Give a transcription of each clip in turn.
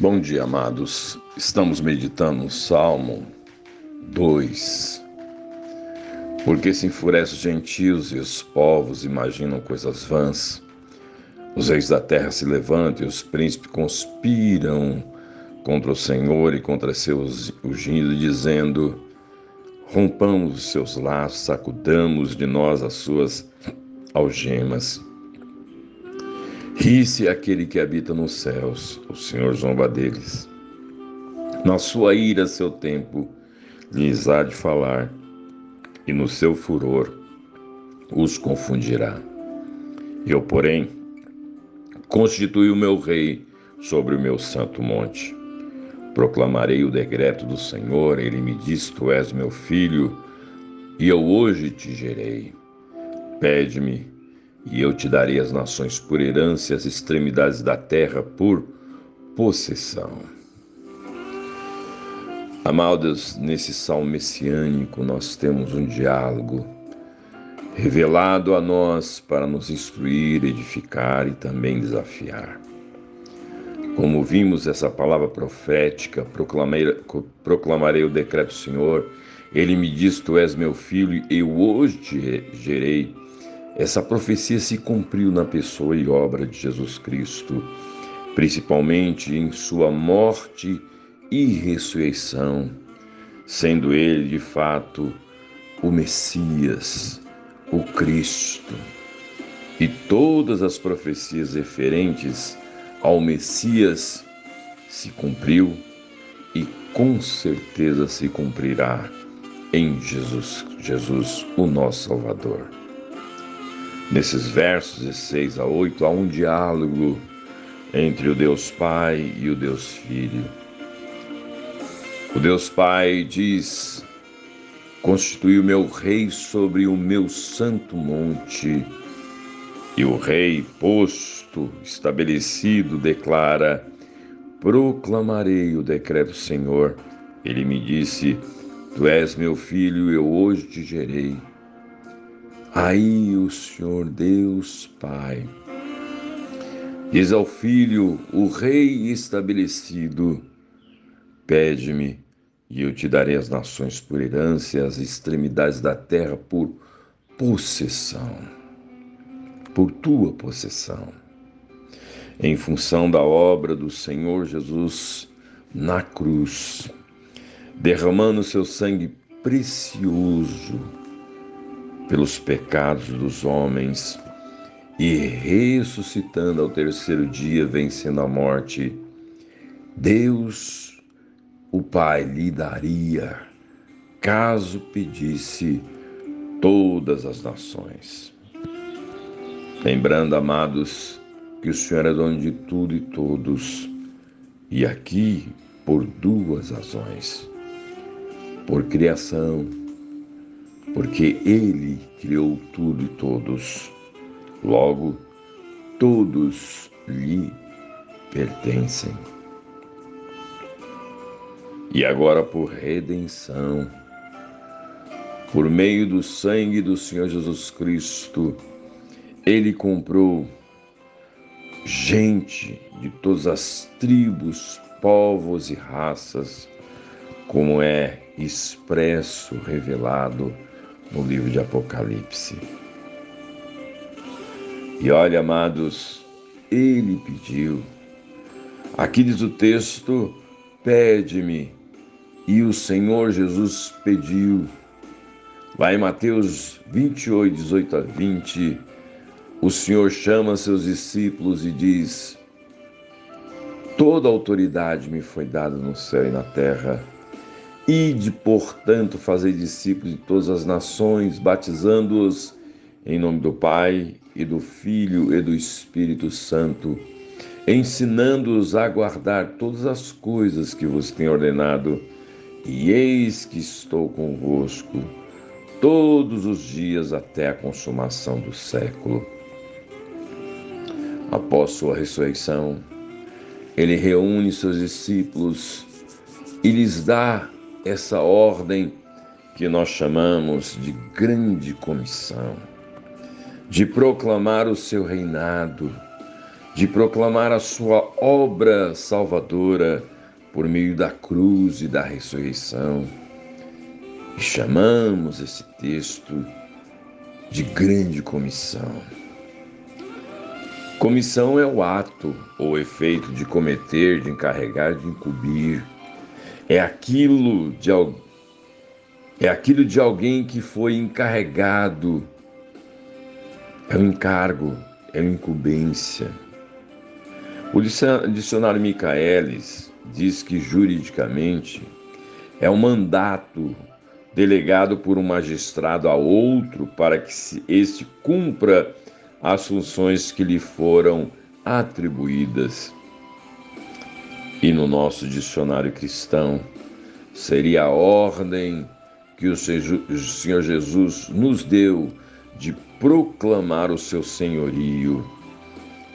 Bom dia, amados. Estamos meditando no Salmo 2. Porque se enfurecem os gentios e os povos imaginam coisas vãs. Os reis da terra se levantam e os príncipes conspiram contra o Senhor e contra seus ungidos, dizendo: Rompamos os seus laços, sacudamos de nós as suas algemas. Ri-se aquele que habita nos céus, o Senhor zomba deles. Na sua ira, seu tempo, lhes há de falar, e no seu furor os confundirá. Eu, porém, constituí o meu rei sobre o meu santo monte. Proclamarei o decreto do Senhor, ele me diz: Tu és meu filho, e eu hoje te gerei. Pede-me e eu te darei as nações por herança e as extremidades da terra por possessão. Amados, nesse salmo messiânico nós temos um diálogo revelado a nós para nos instruir, edificar e também desafiar. Como vimos essa palavra profética, proclamarei, o decreto do Senhor, ele me diz: Tu és meu filho, eu hoje te gerei essa profecia se cumpriu na pessoa e obra de Jesus Cristo, principalmente em sua morte e ressurreição, sendo ele de fato o Messias, o Cristo. E todas as profecias referentes ao Messias se cumpriu e com certeza se cumprirá em Jesus, Jesus, o nosso Salvador. Nesses versos de 6 a 8 há um diálogo entre o Deus Pai e o Deus Filho. O Deus Pai diz: Constitui o meu rei sobre o meu santo monte. E o rei, posto, estabelecido, declara: Proclamarei o decreto Senhor. Ele me disse: Tu és meu filho, eu hoje te gerei. Aí o Senhor Deus Pai diz ao Filho, o Rei estabelecido: Pede-me, e eu te darei as nações por herança e as extremidades da terra por possessão, por tua possessão. Em função da obra do Senhor Jesus na cruz, derramando seu sangue precioso pelos pecados dos homens e ressuscitando ao terceiro dia, vencendo a morte, Deus, o Pai, lhe daria, caso pedisse, todas as nações. Lembrando, amados, que o Senhor é dono de tudo e todos, e aqui por duas razões: por criação, porque Ele criou tudo e todos. Logo, todos lhe pertencem. E agora, por redenção, por meio do sangue do Senhor Jesus Cristo, Ele comprou gente de todas as tribos, povos e raças, como é expresso, revelado no livro de Apocalipse. E olha, amados, ele pediu. Aqui diz o texto: pede-me. E o Senhor Jesus pediu. Lá em Mateus 28, 18 a 20, o Senhor chama seus discípulos e diz: Toda autoridade me foi dada no céu e na terra. Ide, portanto, fazer discípulos de todas as nações, batizando-os em nome do Pai e do Filho e do Espírito Santo, ensinando-os a guardar todas as coisas que vos tenho ordenado, e eis que estou convosco todos os dias até a consumação do século. Após sua ressurreição, ele reúne seus discípulos e lhes dá essa ordem que nós chamamos de grande comissão, de proclamar o seu reinado, de proclamar a sua obra salvadora por meio da cruz e da ressurreição. E chamamos esse texto de grande comissão. Comissão é o ato ou efeito de cometer, de encarregar, de incumbir. É aquilo de, é aquilo de alguém que foi encarregado. É um encargo, é uma incumbência. O dicionário Michaelis diz que juridicamente é um mandato delegado por um magistrado a outro para que este cumpra as funções que lhe foram atribuídas. E no nosso dicionário cristão seria a ordem que o Senhor Jesus nos deu de proclamar o seu senhorio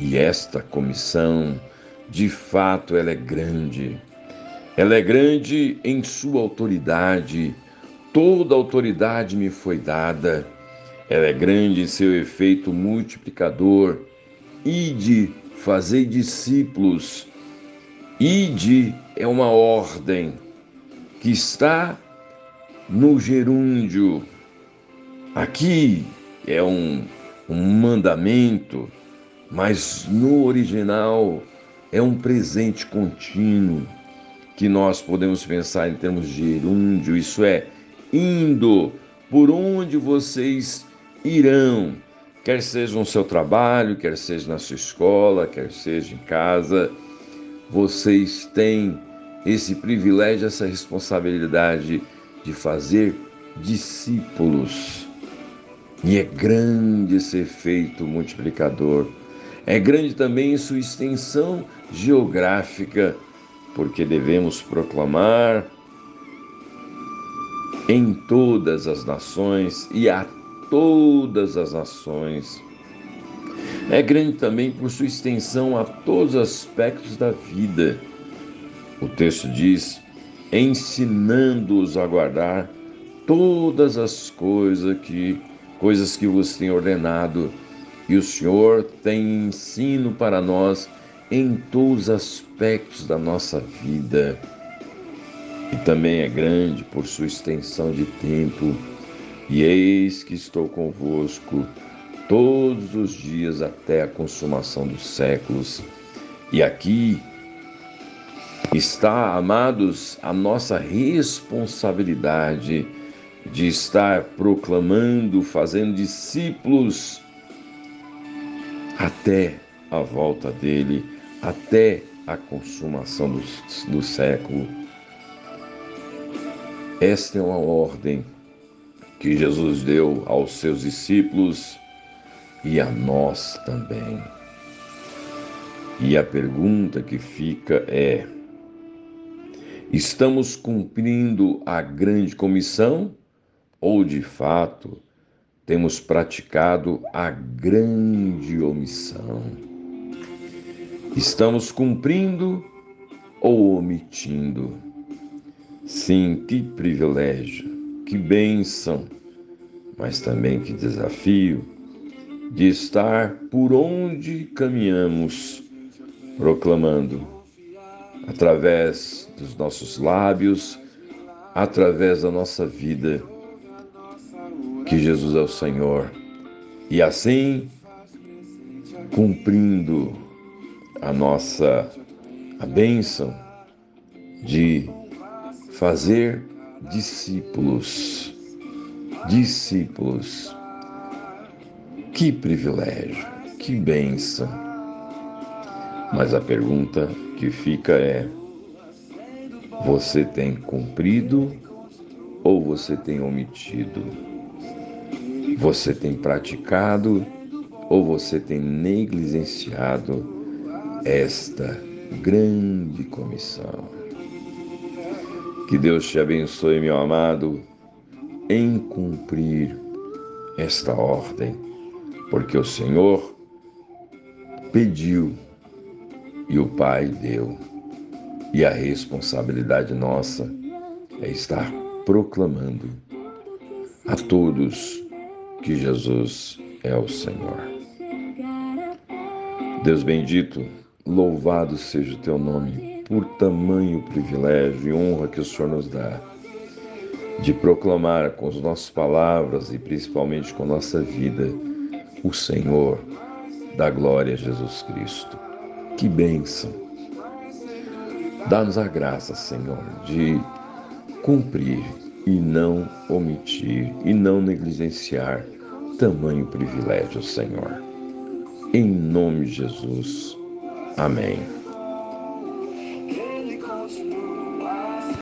e esta comissão, de fato, ela é grande. Ela é grande em sua autoridade. Toda autoridade me foi dada. Ela é grande em seu efeito multiplicador. Ide, fazer discípulos. Ide é uma ordem que está no gerúndio. Aqui é um, um mandamento mas no original é um presente contínuo que nós podemos pensar em termos de gerúndio, isso é, indo por onde vocês irão, quer seja no seu trabalho, quer seja na sua escola, quer seja em casa, vocês têm esse privilégio, essa responsabilidade de fazer discípulos. E é grande esse efeito multiplicador é grande também sua extensão geográfica, porque devemos proclamar em todas as nações e a todas as nações. É grande também por sua extensão a todos os aspectos da vida. O texto diz: ensinando-os a guardar todas as coisas que coisas que vos tem ordenado e o Senhor tem ensino para nós em todos os aspectos da nossa vida. E também é grande por sua extensão de tempo. E eis que estou convosco todos os dias até a consumação dos séculos. E aqui está, amados, a nossa responsabilidade de estar proclamando, fazendo discípulos até a volta dele, até a consumação do, do século. Esta é uma ordem que Jesus deu aos seus discípulos e a nós também. E a pergunta que fica é: estamos cumprindo a grande comissão ou de fato temos praticado a grande omissão. Estamos cumprindo ou omitindo? Sim, que privilégio, que bênção, mas também que desafio de estar por onde caminhamos, proclamando, através dos nossos lábios, através da nossa vida que Jesus é o Senhor. E assim, cumprindo a nossa a bênção de fazer discípulos. Discípulos. Que privilégio, que bênção. Mas a pergunta que fica é: você tem cumprido ou você tem omitido? você tem praticado ou você tem negligenciado esta grande comissão. Que Deus te abençoe, meu amado, em cumprir esta ordem, porque o Senhor pediu e o Pai deu, e a responsabilidade nossa é estar proclamando a todos que Jesus é o Senhor. Deus bendito, louvado seja o teu nome por tamanho privilégio e honra que o Senhor nos dá de proclamar com as nossas palavras e principalmente com nossa vida o Senhor da glória Jesus Cristo. Que bênção! Dá-nos a graça, Senhor, de cumprir e não omitir e não negligenciar tamanho privilégio, Senhor. Em nome de Jesus. Amém.